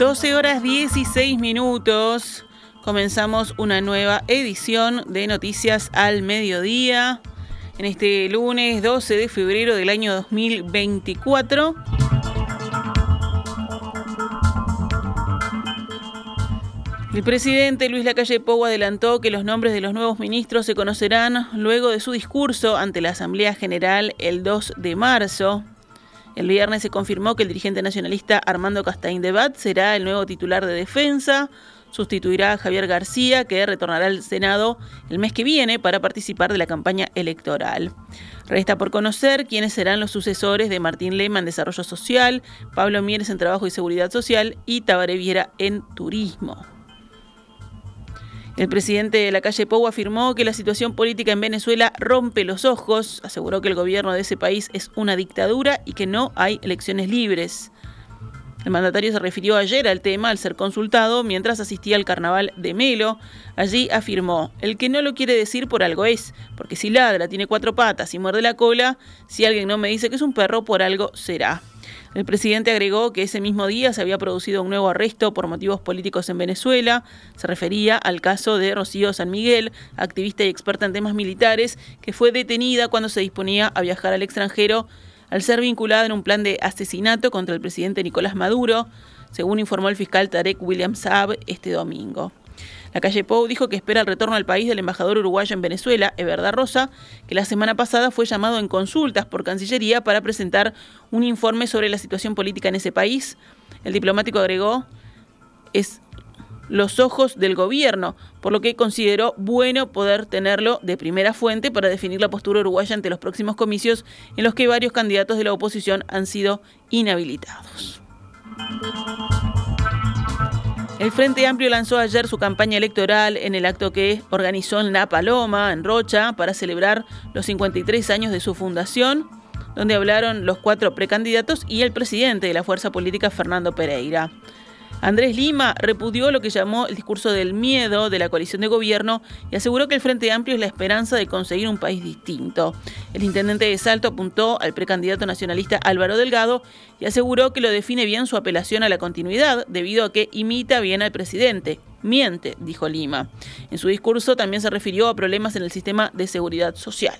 12 horas 16 minutos. Comenzamos una nueva edición de Noticias al Mediodía en este lunes 12 de febrero del año 2024. El presidente Luis Lacalle Pou adelantó que los nombres de los nuevos ministros se conocerán luego de su discurso ante la Asamblea General el 2 de marzo. El viernes se confirmó que el dirigente nacionalista Armando Castaín de Bat será el nuevo titular de defensa. Sustituirá a Javier García, que retornará al Senado el mes que viene para participar de la campaña electoral. Resta por conocer quiénes serán los sucesores de Martín Lema en Desarrollo Social, Pablo Mieres en Trabajo y Seguridad Social y Tabaré Viera en Turismo. El presidente de la calle Pou afirmó que la situación política en Venezuela rompe los ojos, aseguró que el gobierno de ese país es una dictadura y que no hay elecciones libres. El mandatario se refirió ayer al tema al ser consultado mientras asistía al carnaval de Melo. Allí afirmó, el que no lo quiere decir por algo es, porque si ladra, tiene cuatro patas y muerde la cola, si alguien no me dice que es un perro, por algo será. El presidente agregó que ese mismo día se había producido un nuevo arresto por motivos políticos en Venezuela. Se refería al caso de Rocío San Miguel, activista y experta en temas militares, que fue detenida cuando se disponía a viajar al extranjero al ser vinculada en un plan de asesinato contra el presidente Nicolás Maduro, según informó el fiscal Tarek William Saab este domingo. La calle Pou dijo que espera el retorno al país del embajador uruguayo en Venezuela, Everda Rosa, que la semana pasada fue llamado en consultas por Cancillería para presentar un informe sobre la situación política en ese país. El diplomático agregó, es los ojos del gobierno, por lo que consideró bueno poder tenerlo de primera fuente para definir la postura uruguaya ante los próximos comicios en los que varios candidatos de la oposición han sido inhabilitados. El Frente Amplio lanzó ayer su campaña electoral en el acto que organizó en La Paloma, en Rocha, para celebrar los 53 años de su fundación, donde hablaron los cuatro precandidatos y el presidente de la fuerza política, Fernando Pereira. Andrés Lima repudió lo que llamó el discurso del miedo de la coalición de gobierno y aseguró que el Frente Amplio es la esperanza de conseguir un país distinto. El intendente de Salto apuntó al precandidato nacionalista Álvaro Delgado y aseguró que lo define bien su apelación a la continuidad debido a que imita bien al presidente. Miente, dijo Lima. En su discurso también se refirió a problemas en el sistema de seguridad social.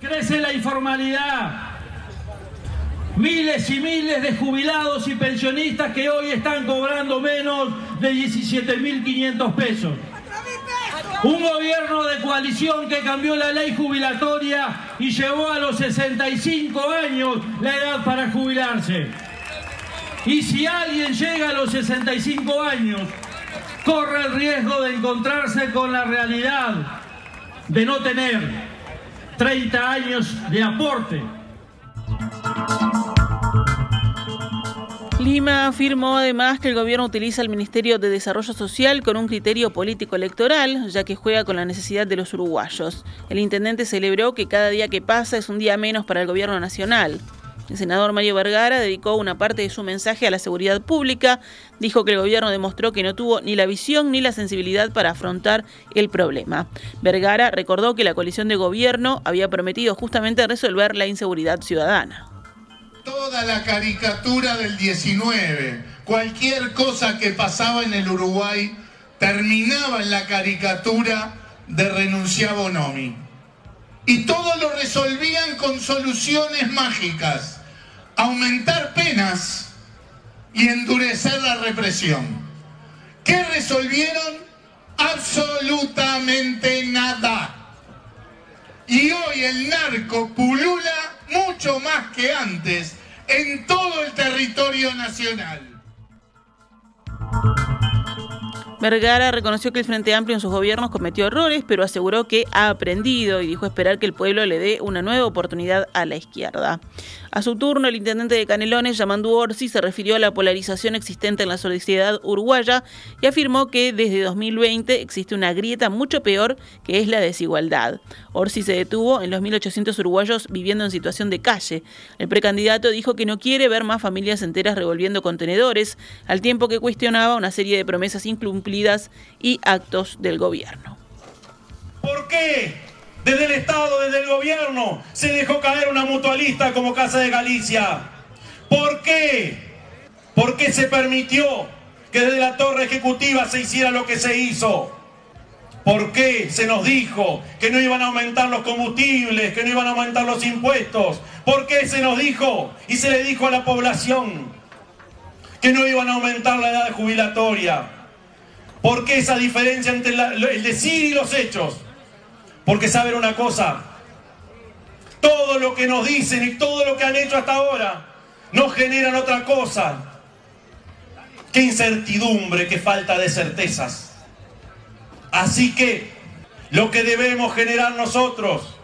Crece la informalidad miles y miles de jubilados y pensionistas que hoy están cobrando menos de 17.500 pesos. Un gobierno de coalición que cambió la ley jubilatoria y llevó a los 65 años la edad para jubilarse. Y si alguien llega a los 65 años, corre el riesgo de encontrarse con la realidad de no tener 30 años de aporte Lima afirmó además que el gobierno utiliza el Ministerio de Desarrollo Social con un criterio político electoral, ya que juega con la necesidad de los uruguayos. El intendente celebró que cada día que pasa es un día menos para el gobierno nacional. El senador Mario Vergara dedicó una parte de su mensaje a la seguridad pública, dijo que el gobierno demostró que no tuvo ni la visión ni la sensibilidad para afrontar el problema. Vergara recordó que la coalición de gobierno había prometido justamente resolver la inseguridad ciudadana toda la caricatura del 19. Cualquier cosa que pasaba en el Uruguay terminaba en la caricatura de renunciar Bonomi. Y todo lo resolvían con soluciones mágicas. Aumentar penas y endurecer la represión. ¿Qué resolvieron? Absolutamente nada. Y hoy el narco pulula mucho más que antes en todo el territorio nacional. Vergara reconoció que el Frente Amplio en sus gobiernos cometió errores, pero aseguró que ha aprendido y dijo esperar que el pueblo le dé una nueva oportunidad a la izquierda. A su turno, el intendente de Canelones, Yamandu Orsi, se refirió a la polarización existente en la sociedad uruguaya y afirmó que desde 2020 existe una grieta mucho peor que es la desigualdad. Orsi se detuvo en los 1.800 uruguayos viviendo en situación de calle. El precandidato dijo que no quiere ver más familias enteras revolviendo contenedores, al tiempo que cuestionaba una serie de promesas incumplidas y actos del gobierno. ¿Por qué desde el Estado, desde el gobierno, se dejó caer una mutualista como Casa de Galicia. ¿Por qué? Porque se permitió que desde la torre ejecutiva se hiciera lo que se hizo. ¿Por qué se nos dijo que no iban a aumentar los combustibles, que no iban a aumentar los impuestos? ¿Por qué se nos dijo y se le dijo a la población que no iban a aumentar la edad jubilatoria? ¿Por qué esa diferencia entre el decir y los hechos? Porque saben una cosa, todo lo que nos dicen y todo lo que han hecho hasta ahora no generan otra cosa que incertidumbre, que falta de certezas. Así que lo que debemos generar nosotros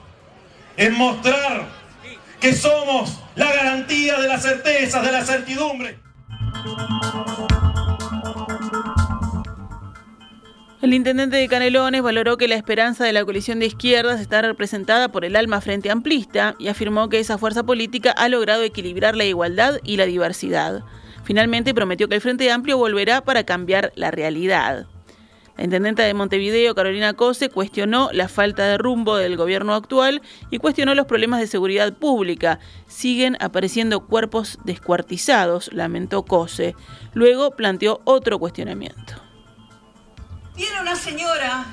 es mostrar que somos la garantía de las certezas, de la certidumbre. El intendente de Canelones valoró que la esperanza de la coalición de izquierdas está representada por el alma frente amplista y afirmó que esa fuerza política ha logrado equilibrar la igualdad y la diversidad. Finalmente prometió que el Frente Amplio volverá para cambiar la realidad. La intendenta de Montevideo, Carolina Cose, cuestionó la falta de rumbo del gobierno actual y cuestionó los problemas de seguridad pública. Siguen apareciendo cuerpos descuartizados, lamentó Cose. Luego planteó otro cuestionamiento. Viene una señora,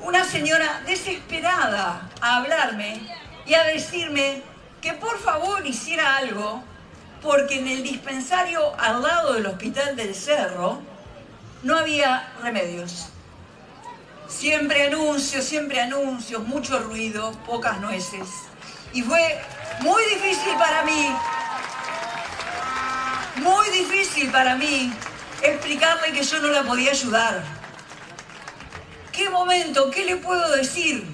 una señora desesperada a hablarme y a decirme que por favor hiciera algo porque en el dispensario al lado del hospital del Cerro no había remedios. Siempre anuncios, siempre anuncios, mucho ruido, pocas nueces. Y fue muy difícil para mí, muy difícil para mí explicarle que yo no la podía ayudar. ¿Qué momento? ¿Qué le puedo decir?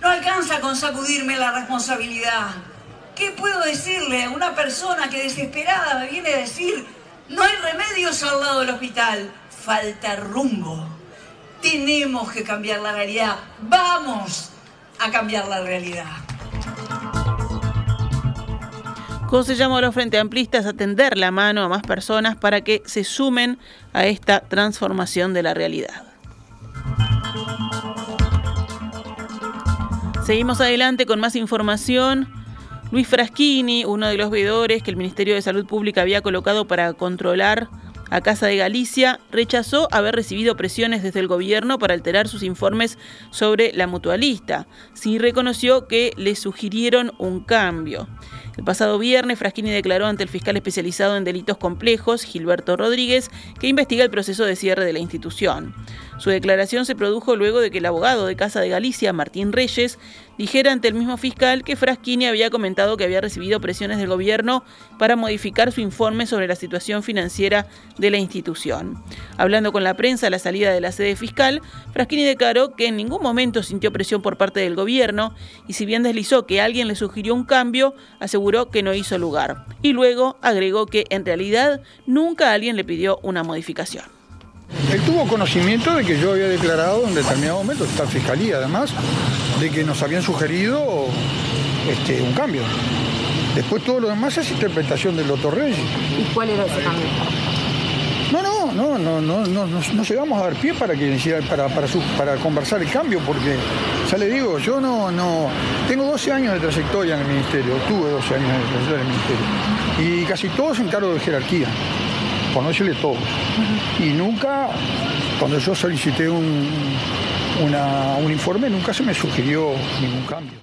No alcanza con sacudirme la responsabilidad. ¿Qué puedo decirle a una persona que desesperada me viene a decir no hay remedios al lado del hospital. Falta rumbo. Tenemos que cambiar la realidad. Vamos a cambiar la realidad. a los Frente Amplistas a tender la mano a más personas para que se sumen a esta transformación de la realidad. Seguimos adelante con más información. Luis Fraschini, uno de los veedores que el Ministerio de Salud Pública había colocado para controlar a Casa de Galicia, rechazó haber recibido presiones desde el gobierno para alterar sus informes sobre la mutualista. Sí reconoció que le sugirieron un cambio. El pasado viernes, Fraschini declaró ante el fiscal especializado en delitos complejos, Gilberto Rodríguez, que investiga el proceso de cierre de la institución. Su declaración se produjo luego de que el abogado de Casa de Galicia, Martín Reyes, dijera ante el mismo fiscal que Fraschini había comentado que había recibido presiones del gobierno para modificar su informe sobre la situación financiera de la institución. Hablando con la prensa a la salida de la sede fiscal, Fraschini declaró que en ningún momento sintió presión por parte del gobierno y si bien deslizó que alguien le sugirió un cambio, aseguró que no hizo lugar. Y luego agregó que en realidad nunca alguien le pidió una modificación. Él tuvo conocimiento de que yo había declarado en determinado momento, está Fiscalía además, de que nos habían sugerido este, un cambio. Después todo lo demás es interpretación del doctor Reyes. ¿Y cuál era ese cambio? No, no, no, no, no, no, no, llegamos a dar pie para que para, para, para conversar el cambio, porque ya le digo, yo no, no, tengo 12 años de trayectoria en el ministerio, tuve 12 años de trayectoria en el ministerio, y casi todos en cargo de jerarquía por no decirle todo. Y nunca, cuando yo solicité un, un informe, nunca se me sugirió ningún cambio.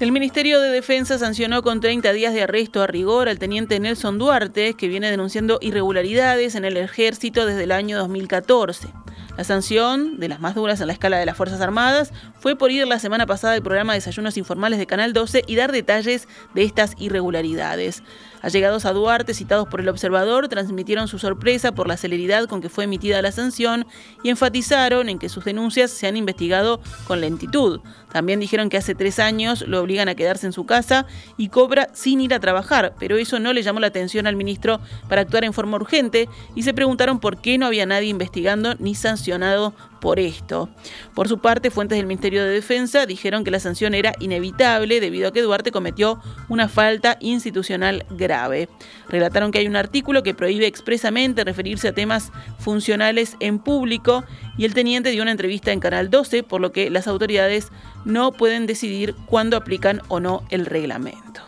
El Ministerio de Defensa sancionó con 30 días de arresto a rigor al teniente Nelson Duarte, que viene denunciando irregularidades en el ejército desde el año 2014. La sanción, de las más duras en la escala de las Fuerzas Armadas, fue por ir la semana pasada al programa Desayunos Informales de Canal 12 y dar detalles de estas irregularidades. Allegados a Duarte, citados por el observador, transmitieron su sorpresa por la celeridad con que fue emitida la sanción y enfatizaron en que sus denuncias se han investigado con lentitud. También dijeron que hace tres años lo obligan a quedarse en su casa y cobra sin ir a trabajar, pero eso no le llamó la atención al ministro para actuar en forma urgente y se preguntaron por qué no había nadie investigando ni sancionado por esto. Por su parte, fuentes del Ministerio de Defensa dijeron que la sanción era inevitable debido a que Duarte cometió una falta institucional grave. Relataron que hay un artículo que prohíbe expresamente referirse a temas funcionales en público y el teniente dio una entrevista en Canal 12, por lo que las autoridades no pueden decidir cuándo aplican o no el reglamento.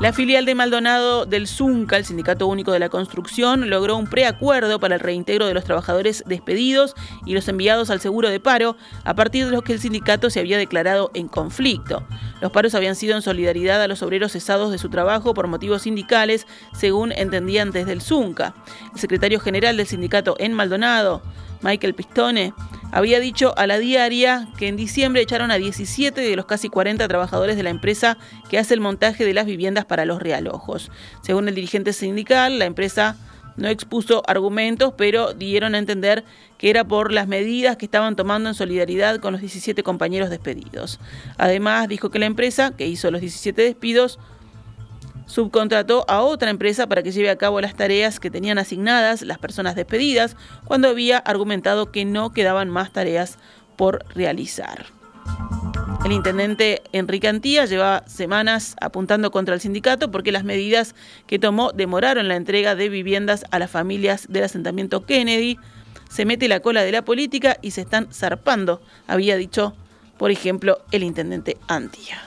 La filial de Maldonado del Zunca, el Sindicato Único de la Construcción, logró un preacuerdo para el reintegro de los trabajadores despedidos y los enviados al seguro de paro, a partir de los que el sindicato se había declarado en conflicto. Los paros habían sido en solidaridad a los obreros cesados de su trabajo por motivos sindicales, según entendían desde el Zunca. El secretario general del sindicato en Maldonado, Michael Pistone, había dicho a la diaria que en diciembre echaron a 17 de los casi 40 trabajadores de la empresa que hace el montaje de las viviendas para los realojos. Según el dirigente sindical, la empresa no expuso argumentos, pero dieron a entender que era por las medidas que estaban tomando en solidaridad con los 17 compañeros despedidos. Además, dijo que la empresa, que hizo los 17 despidos, subcontrató a otra empresa para que lleve a cabo las tareas que tenían asignadas las personas despedidas cuando había argumentado que no quedaban más tareas por realizar. El intendente Enrique Antía lleva semanas apuntando contra el sindicato porque las medidas que tomó demoraron la entrega de viviendas a las familias del asentamiento Kennedy. Se mete la cola de la política y se están zarpando, había dicho, por ejemplo, el intendente Antía.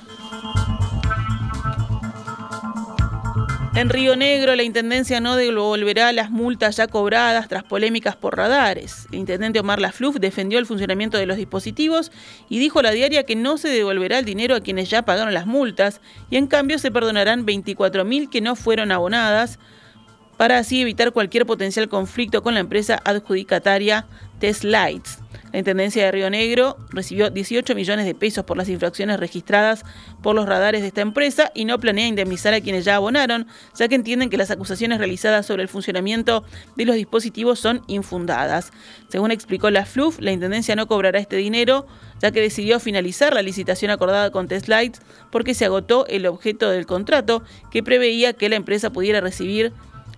En Río Negro, la Intendencia no devolverá las multas ya cobradas tras polémicas por radares. El intendente Omar Lafluf defendió el funcionamiento de los dispositivos y dijo a la diaria que no se devolverá el dinero a quienes ya pagaron las multas y en cambio se perdonarán 24.000 que no fueron abonadas para así evitar cualquier potencial conflicto con la empresa adjudicataria Test Lights. La Intendencia de Río Negro recibió 18 millones de pesos por las infracciones registradas por los radares de esta empresa y no planea indemnizar a quienes ya abonaron, ya que entienden que las acusaciones realizadas sobre el funcionamiento de los dispositivos son infundadas. Según explicó la FLUF, la Intendencia no cobrará este dinero, ya que decidió finalizar la licitación acordada con Lights porque se agotó el objeto del contrato que preveía que la empresa pudiera recibir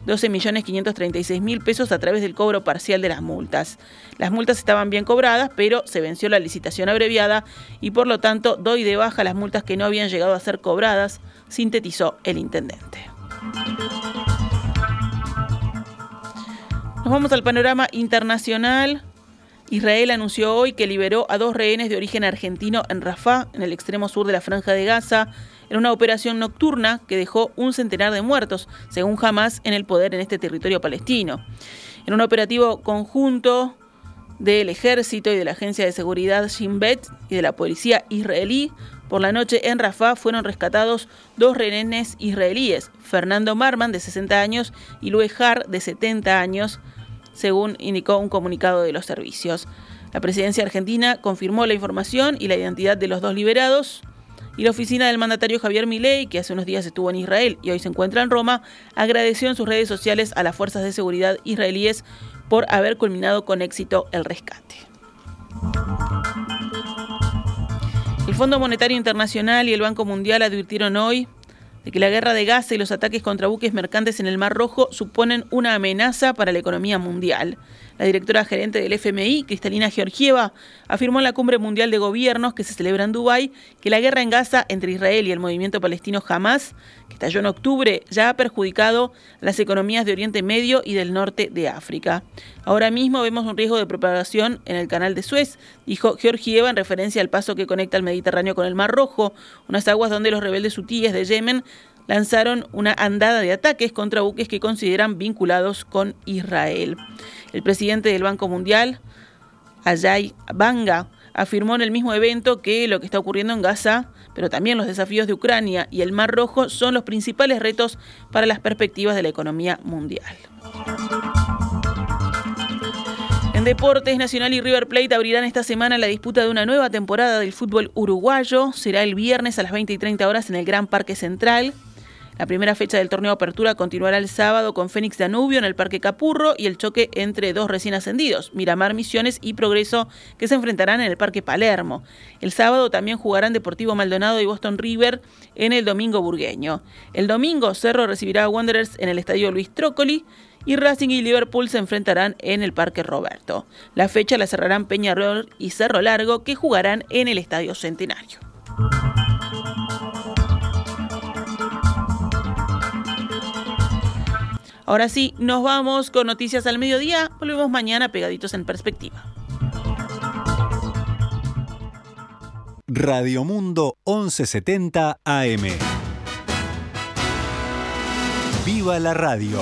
12.536.000 pesos a través del cobro parcial de las multas. Las multas estaban bien cobradas, pero se venció la licitación abreviada y por lo tanto doy de baja las multas que no habían llegado a ser cobradas, sintetizó el intendente. Nos vamos al panorama internacional. Israel anunció hoy que liberó a dos rehenes de origen argentino en Rafah, en el extremo sur de la franja de Gaza en una operación nocturna que dejó un centenar de muertos, según Hamas, en el poder en este territorio palestino. En un operativo conjunto del ejército y de la agencia de seguridad Shin Bet y de la policía israelí, por la noche en Rafah fueron rescatados dos rehenes israelíes, Fernando Marman, de 60 años, y Luis Har, de 70 años, según indicó un comunicado de los servicios. La presidencia argentina confirmó la información y la identidad de los dos liberados. Y la oficina del mandatario Javier Milei, que hace unos días estuvo en Israel y hoy se encuentra en Roma, agradeció en sus redes sociales a las fuerzas de seguridad israelíes por haber culminado con éxito el rescate. El Fondo Monetario Internacional y el Banco Mundial advirtieron hoy de que la guerra de Gaza y los ataques contra buques mercantes en el Mar Rojo suponen una amenaza para la economía mundial. La directora gerente del FMI, Cristalina Georgieva, afirmó en la Cumbre Mundial de Gobiernos que se celebra en Dubái que la guerra en Gaza entre Israel y el movimiento palestino Hamas, que estalló en octubre, ya ha perjudicado las economías de Oriente Medio y del norte de África. Ahora mismo vemos un riesgo de propagación en el canal de Suez, dijo Georgieva en referencia al paso que conecta el Mediterráneo con el Mar Rojo, unas aguas donde los rebeldes hutíes de Yemen lanzaron una andada de ataques contra buques que consideran vinculados con Israel. El presidente del Banco Mundial, Ajay Banga, afirmó en el mismo evento que lo que está ocurriendo en Gaza, pero también los desafíos de Ucrania y el Mar Rojo son los principales retos para las perspectivas de la economía mundial. En deportes, Nacional y River Plate abrirán esta semana la disputa de una nueva temporada del fútbol uruguayo. Será el viernes a las 20 y 30 horas en el Gran Parque Central. La primera fecha del torneo Apertura continuará el sábado con Fénix Danubio en el Parque Capurro y el choque entre dos recién ascendidos, Miramar Misiones y Progreso, que se enfrentarán en el Parque Palermo. El sábado también jugarán Deportivo Maldonado y Boston River en el Domingo Burgueño. El domingo Cerro recibirá a Wanderers en el Estadio Luis Trócoli y Racing y Liverpool se enfrentarán en el Parque Roberto. La fecha la cerrarán Peñarol y Cerro Largo que jugarán en el Estadio Centenario. Ahora sí, nos vamos con noticias al mediodía. Volvemos mañana pegaditos en perspectiva. Radio Mundo 1170 AM. ¡Viva la radio!